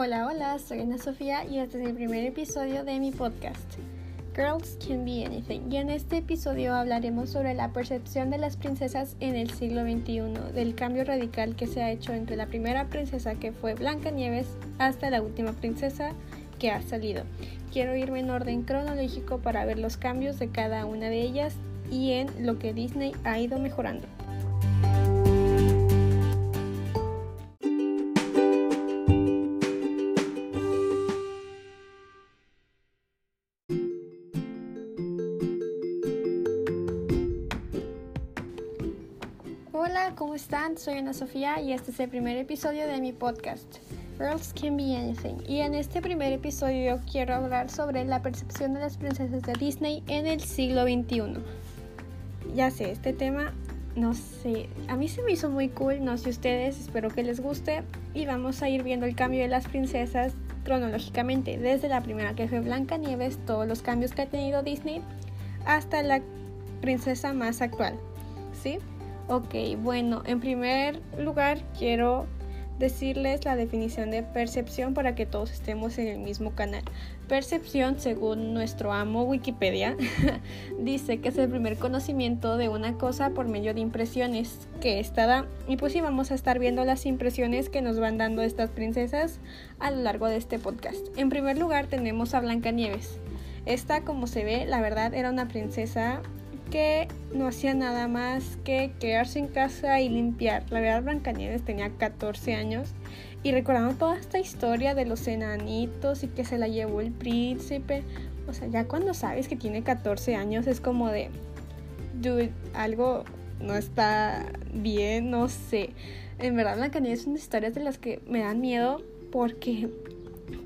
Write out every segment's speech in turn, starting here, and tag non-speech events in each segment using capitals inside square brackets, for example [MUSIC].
Hola, hola, soy Ana Sofía y este es el primer episodio de mi podcast. Girls Can Be Anything. Y en este episodio hablaremos sobre la percepción de las princesas en el siglo XXI, del cambio radical que se ha hecho entre la primera princesa que fue Blanca Nieves hasta la última princesa que ha salido. Quiero irme en orden cronológico para ver los cambios de cada una de ellas y en lo que Disney ha ido mejorando. Están? Soy Ana Sofía y este es el primer episodio de mi podcast, Girls Can Be Anything. Y en este primer episodio quiero hablar sobre la percepción de las princesas de Disney en el siglo XXI. Ya sé, este tema, no sé, a mí se me hizo muy cool, no sé ustedes, espero que les guste. Y vamos a ir viendo el cambio de las princesas cronológicamente, desde la primera que fue Blanca Nieves, todos los cambios que ha tenido Disney, hasta la princesa más actual, ¿sí? Ok, bueno, en primer lugar quiero decirles la definición de percepción para que todos estemos en el mismo canal. Percepción, según nuestro amo Wikipedia, [LAUGHS] dice que es el primer conocimiento de una cosa por medio de impresiones que esta da. Y pues sí, vamos a estar viendo las impresiones que nos van dando estas princesas a lo largo de este podcast. En primer lugar tenemos a Blancanieves. Esta, como se ve, la verdad era una princesa que no hacía nada más que quedarse en casa y limpiar. La verdad, Blancanieves tenía 14 años y recordando toda esta historia de los enanitos y que se la llevó el príncipe, o sea, ya cuando sabes que tiene 14 años es como de, algo no está bien, no sé. En verdad, Blancanieves son historias de las que me dan miedo porque,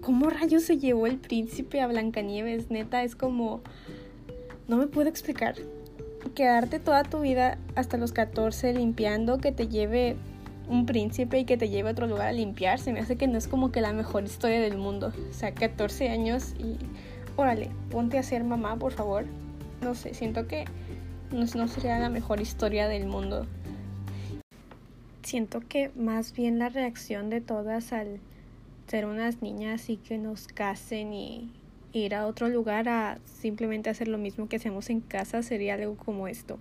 ¿cómo rayos se llevó el príncipe a Blancanieves? Neta, es como, no me puedo explicar quedarte toda tu vida hasta los 14 limpiando, que te lleve un príncipe y que te lleve a otro lugar a limpiar, se me hace que no es como que la mejor historia del mundo. O sea, 14 años y órale, ponte a ser mamá, por favor. No sé, siento que no, sería la mejor historia del mundo. Siento que más bien la reacción de todas al ser unas niñas y que nos casen y, ir a otro lugar a simplemente hacer lo mismo que hacemos en casa sería algo como esto.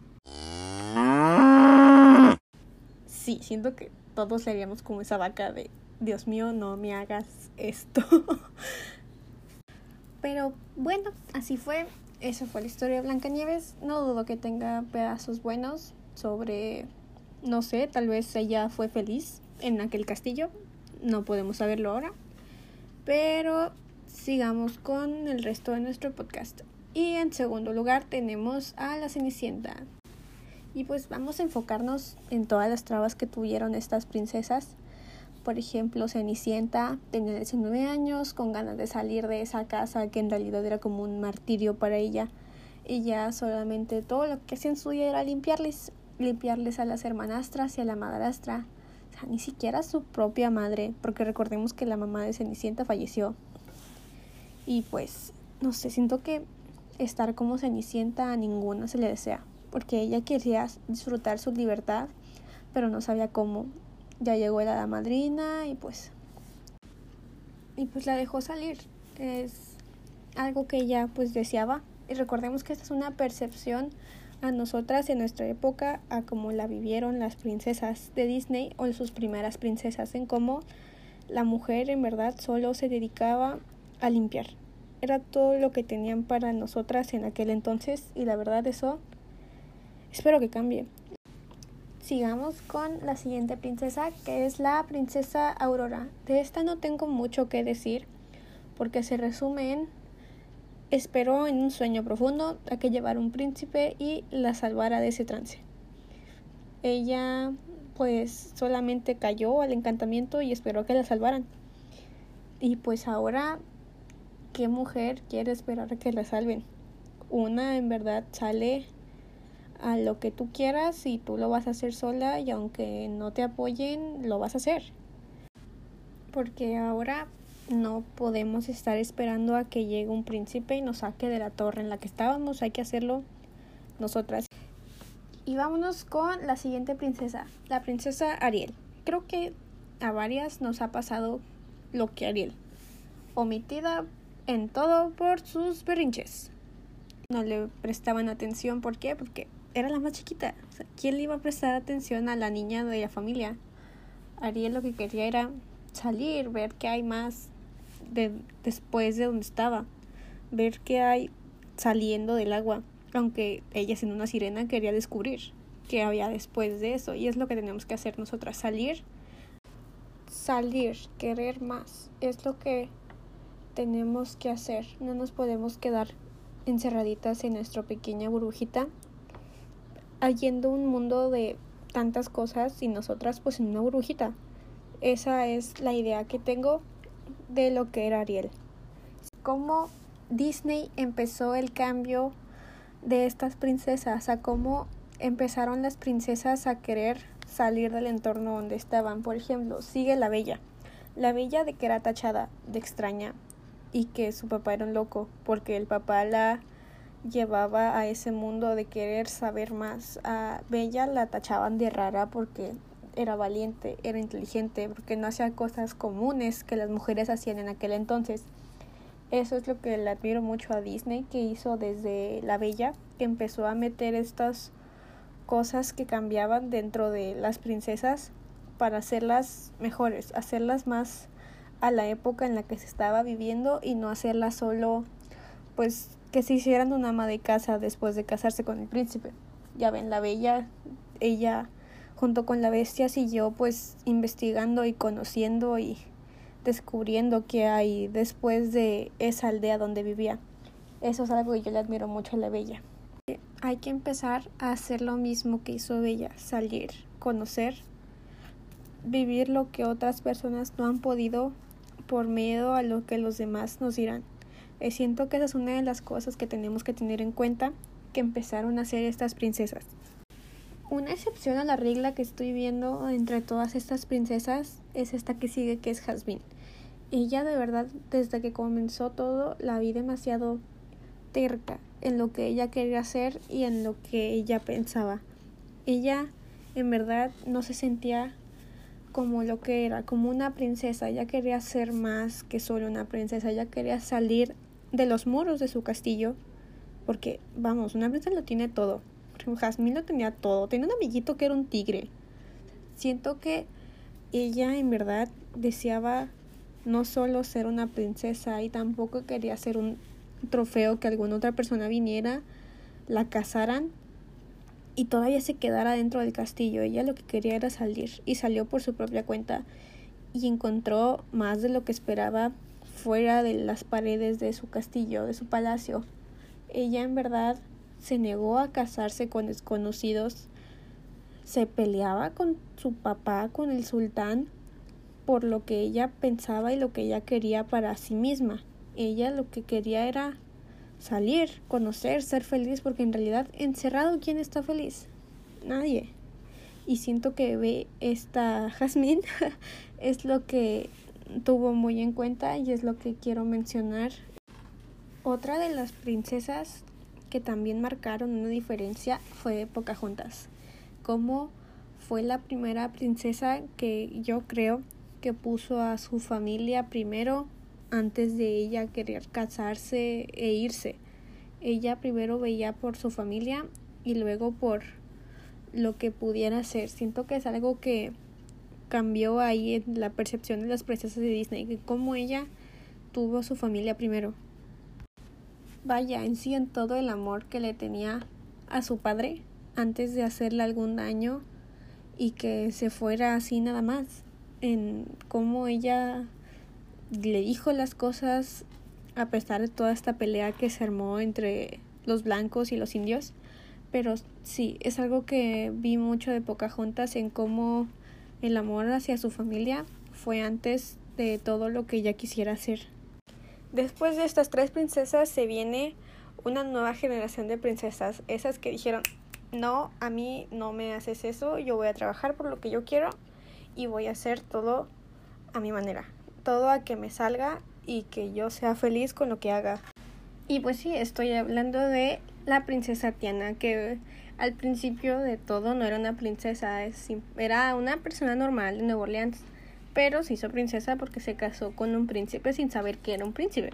Sí, siento que todos seríamos como esa vaca de Dios mío, no me hagas esto. [LAUGHS] Pero bueno, así fue. Esa fue la historia de Blancanieves. No dudo que tenga pedazos buenos sobre, no sé, tal vez ella fue feliz en aquel castillo. No podemos saberlo ahora. Pero sigamos con el resto de nuestro podcast. Y en segundo lugar tenemos a la Cenicienta. Y pues vamos a enfocarnos en todas las trabas que tuvieron estas princesas. Por ejemplo, Cenicienta tenía 19 años con ganas de salir de esa casa que en realidad era como un martirio para ella. Ella solamente todo lo que hacía en su día era limpiarles, limpiarles a las hermanastras y a la madrastra. O sea, ni siquiera a su propia madre, porque recordemos que la mamá de Cenicienta falleció y pues, no sé, siento que estar como Cenicienta a ninguna se le desea, porque ella quería disfrutar su libertad, pero no sabía cómo. Ya llegó la madrina y pues y pues la dejó salir. Es algo que ella pues deseaba. Y recordemos que esta es una percepción a nosotras en nuestra época, a cómo la vivieron las princesas de Disney o sus primeras princesas, en cómo la mujer en verdad solo se dedicaba a limpiar. Era todo lo que tenían para nosotras en aquel entonces y la verdad eso espero que cambie. Sigamos con la siguiente princesa que es la princesa Aurora. De esta no tengo mucho que decir porque se resume en esperó en un sueño profundo a que llevara un príncipe y la salvara de ese trance. Ella pues solamente cayó al encantamiento y esperó que la salvaran. Y pues ahora ¿qué mujer quiere esperar a que la salven? Una en verdad sale a lo que tú quieras y tú lo vas a hacer sola y aunque no te apoyen, lo vas a hacer. Porque ahora no podemos estar esperando a que llegue un príncipe y nos saque de la torre en la que estábamos, hay que hacerlo nosotras. Y vámonos con la siguiente princesa, la princesa Ariel. Creo que a varias nos ha pasado lo que Ariel omitida en todo por sus berrinches. No le prestaban atención, ¿por qué? Porque era la más chiquita. ¿Quién le iba a prestar atención a la niña de la familia? Ariel lo que quería era salir, ver qué hay más de, después de donde estaba, ver qué hay saliendo del agua, aunque ella siendo una sirena quería descubrir qué había después de eso y es lo que tenemos que hacer nosotras, salir, salir, querer más, es lo que tenemos que hacer, no nos podemos quedar encerraditas en nuestra pequeña burbujita, haciendo un mundo de tantas cosas y nosotras pues en una burbujita. Esa es la idea que tengo de lo que era Ariel. Cómo Disney empezó el cambio de estas princesas, a cómo empezaron las princesas a querer salir del entorno donde estaban. Por ejemplo, sigue la Bella. La Bella de que era tachada de extraña y que su papá era un loco porque el papá la llevaba a ese mundo de querer saber más. A Bella la tachaban de rara porque era valiente, era inteligente, porque no hacía cosas comunes que las mujeres hacían en aquel entonces. Eso es lo que le admiro mucho a Disney, que hizo desde La Bella, que empezó a meter estas cosas que cambiaban dentro de las princesas para hacerlas mejores, hacerlas más a la época en la que se estaba viviendo y no hacerlas solo pues que se hicieran una ama de casa después de casarse con el príncipe. Ya ven, la bella, ella junto con la bestia siguió pues investigando y conociendo y descubriendo qué hay después de esa aldea donde vivía. Eso es algo que yo le admiro mucho a la bella. Hay que empezar a hacer lo mismo que hizo Bella, salir, conocer, vivir lo que otras personas no han podido por miedo a lo que los demás nos dirán. Eh, siento que esa es una de las cosas que tenemos que tener en cuenta que empezaron a hacer estas princesas. Una excepción a la regla que estoy viendo entre todas estas princesas es esta que sigue, que es Jasmine. Ella de verdad, desde que comenzó todo, la vi demasiado terca en lo que ella quería hacer y en lo que ella pensaba. Ella en verdad no se sentía como lo que era, como una princesa. Ella quería ser más que solo una princesa. Ella quería salir de los muros de su castillo. Porque, vamos, una princesa lo tiene todo. Jasmine lo tenía todo. Tenía un amiguito que era un tigre. Siento que ella en verdad deseaba no solo ser una princesa y tampoco quería ser un trofeo que alguna otra persona viniera, la casaran y todavía se quedara dentro del castillo. Ella lo que quería era salir y salió por su propia cuenta y encontró más de lo que esperaba fuera de las paredes de su castillo, de su palacio. Ella en verdad se negó a casarse con desconocidos, se peleaba con su papá, con el sultán, por lo que ella pensaba y lo que ella quería para sí misma. Ella lo que quería era salir, conocer, ser feliz, porque en realidad encerrado, ¿quién está feliz? Nadie. Y siento que ve esta [LAUGHS] Jasmine es lo que tuvo muy en cuenta y es lo que quiero mencionar. Otra de las princesas que también marcaron una diferencia fue Pocahontas. Como fue la primera princesa que yo creo que puso a su familia primero antes de ella querer casarse e irse. Ella primero veía por su familia y luego por lo que pudiera hacer. Siento que es algo que cambió ahí en la percepción de las princesas de Disney, que como ella tuvo a su familia primero. Vaya, en sí en todo el amor que le tenía a su padre antes de hacerle algún daño y que se fuera así nada más. En cómo ella le dijo las cosas a pesar de toda esta pelea que se armó entre los blancos y los indios. Pero sí, es algo que vi mucho de Pocahontas en cómo el amor hacia su familia fue antes de todo lo que ella quisiera hacer. Después de estas tres princesas se viene una nueva generación de princesas, esas que dijeron, no, a mí no me haces eso, yo voy a trabajar por lo que yo quiero y voy a hacer todo a mi manera, todo a que me salga y que yo sea feliz con lo que haga. Y pues sí, estoy hablando de la princesa Tiana, que al principio de todo no era una princesa, era una persona normal de Nueva Orleans, pero se hizo princesa porque se casó con un príncipe sin saber que era un príncipe.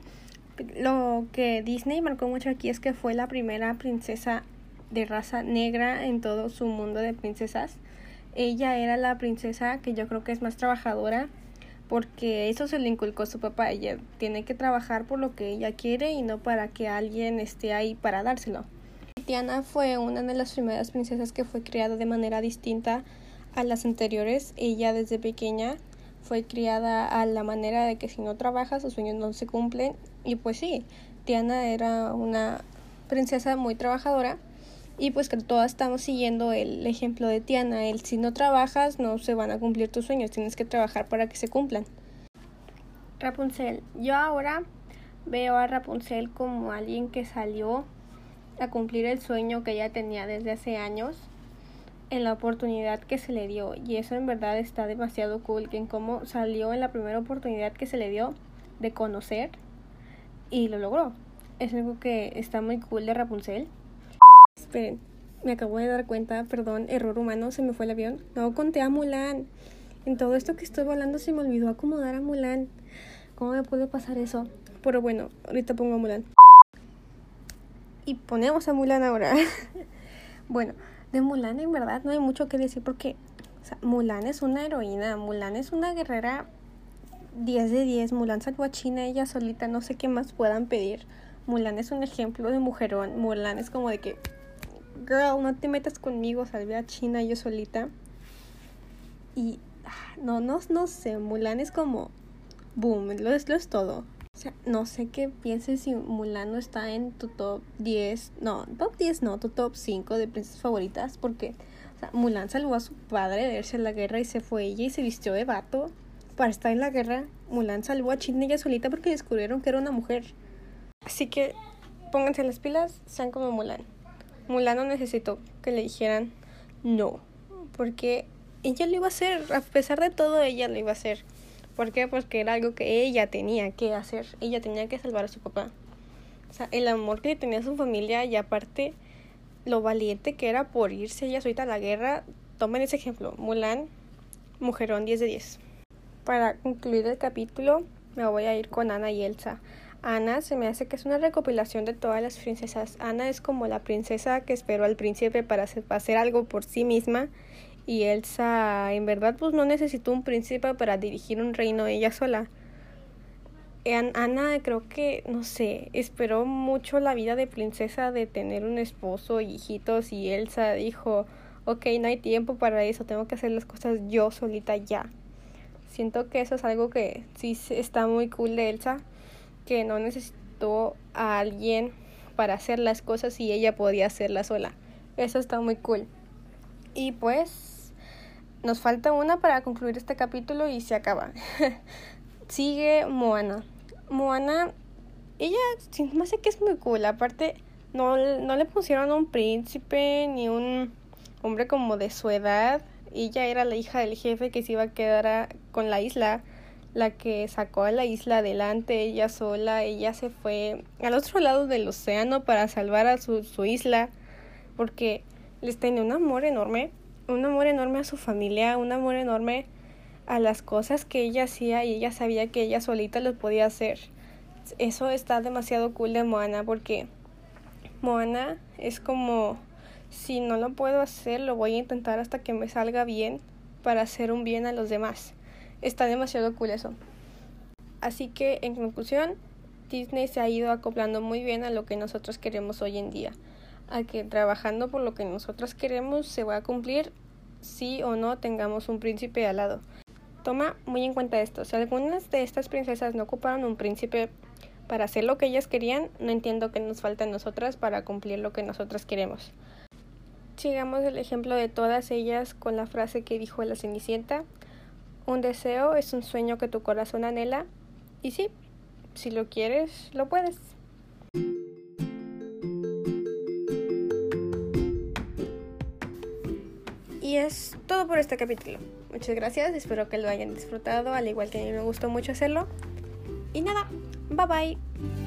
Lo que Disney marcó mucho aquí es que fue la primera princesa de raza negra en todo su mundo de princesas. Ella era la princesa que yo creo que es más trabajadora porque eso se le inculcó a su papá. Ella tiene que trabajar por lo que ella quiere y no para que alguien esté ahí para dárselo. Tiana fue una de las primeras princesas que fue criada de manera distinta a las anteriores. Ella desde pequeña fue criada a la manera de que si no trabaja sus sueños no se cumplen. Y pues sí, Tiana era una princesa muy trabajadora y pues que todas estamos siguiendo el ejemplo de Tiana, el si no trabajas no se van a cumplir tus sueños, tienes que trabajar para que se cumplan. Rapunzel, yo ahora veo a Rapunzel como alguien que salió a cumplir el sueño que ella tenía desde hace años en la oportunidad que se le dio y eso en verdad está demasiado cool que en cómo salió en la primera oportunidad que se le dio de conocer y lo logró. Es algo que está muy cool de Rapunzel. Esperen, me acabo de dar cuenta, perdón, error humano, se me fue el avión. No conté a Mulan. En todo esto que estoy volando se me olvidó acomodar a Mulan. ¿Cómo me puede pasar eso? Pero bueno, ahorita pongo a Mulan. Y ponemos a Mulan ahora. [LAUGHS] bueno, de Mulan en verdad no hay mucho que decir porque Mulan es una heroína, Mulan es una guerrera 10 de 10, Mulan salvó a China ella solita, no sé qué más puedan pedir. Mulan es un ejemplo de mujerón, Mulan es como de que, girl, no te metas conmigo, salvé a China yo solita. Y ah, no, no, no sé, Mulan es como, boom, lo es, lo es todo. O sea, no sé qué pienses si Mulan no está en tu top 10, no, top 10 no, tu top 5 de princesas favoritas, porque o sea, Mulan salvó a su padre de irse a la guerra y se fue ella y se vistió de vato para estar en la guerra. Mulan salvó a China ella solita porque descubrieron que era una mujer. Así que pónganse las pilas, sean como Mulan. Mulan no necesitó que le dijeran no, porque ella lo iba a hacer, a pesar de todo ella lo iba a hacer. ¿Por qué? Porque era algo que ella tenía que hacer. Ella tenía que salvar a su papá. O sea, el amor que tenía a su familia y aparte lo valiente que era por irse ella solita a la guerra. Tomen ese ejemplo. Mulan, mujerón 10 de 10. Para concluir el capítulo, me voy a ir con Ana y Elsa. Ana se me hace que es una recopilación de todas las princesas. Ana es como la princesa que esperó al príncipe para hacer, algo por sí misma y Elsa en verdad pues no necesitó un príncipe para dirigir un reino ella sola. Ana creo que, no sé, esperó mucho la vida de princesa de tener un esposo y hijitos y Elsa dijo, ok, no hay tiempo para eso, tengo que hacer las cosas yo solita ya. Siento que eso es algo que sí está muy cool de Elsa, que no necesitó a alguien para hacer las cosas y ella podía hacerlas sola. Eso está muy cool. Y pues nos falta una para concluir este capítulo y se acaba. [LAUGHS] Sigue Moana. Moana, ella me hace que es muy cool. Aparte, no, no le pusieron un príncipe ni un hombre como de su edad. Ella era la hija del jefe que se iba a quedar con la isla. La que sacó a la isla adelante, ella sola. Ella se fue al otro lado del océano para salvar a su, su isla. Porque les tenía un amor enorme un amor enorme a su familia, un amor enorme a las cosas que ella hacía y ella sabía que ella solita lo podía hacer. Eso está demasiado cool de Moana porque Moana es como si no lo puedo hacer, lo voy a intentar hasta que me salga bien para hacer un bien a los demás. Está demasiado cool eso. Así que en conclusión, Disney se ha ido acoplando muy bien a lo que nosotros queremos hoy en día a que trabajando por lo que nosotros queremos se va a cumplir si o no tengamos un príncipe al lado. Toma muy en cuenta esto, si algunas de estas princesas no ocuparon un príncipe para hacer lo que ellas querían, no entiendo qué nos falta a nosotras para cumplir lo que nosotras queremos. Sigamos el ejemplo de todas ellas con la frase que dijo la Cenicienta, un deseo es un sueño que tu corazón anhela, y sí, si lo quieres, lo puedes. Y es todo por este capítulo. Muchas gracias, espero que lo hayan disfrutado, al igual que a mí me gustó mucho hacerlo. Y nada, bye bye.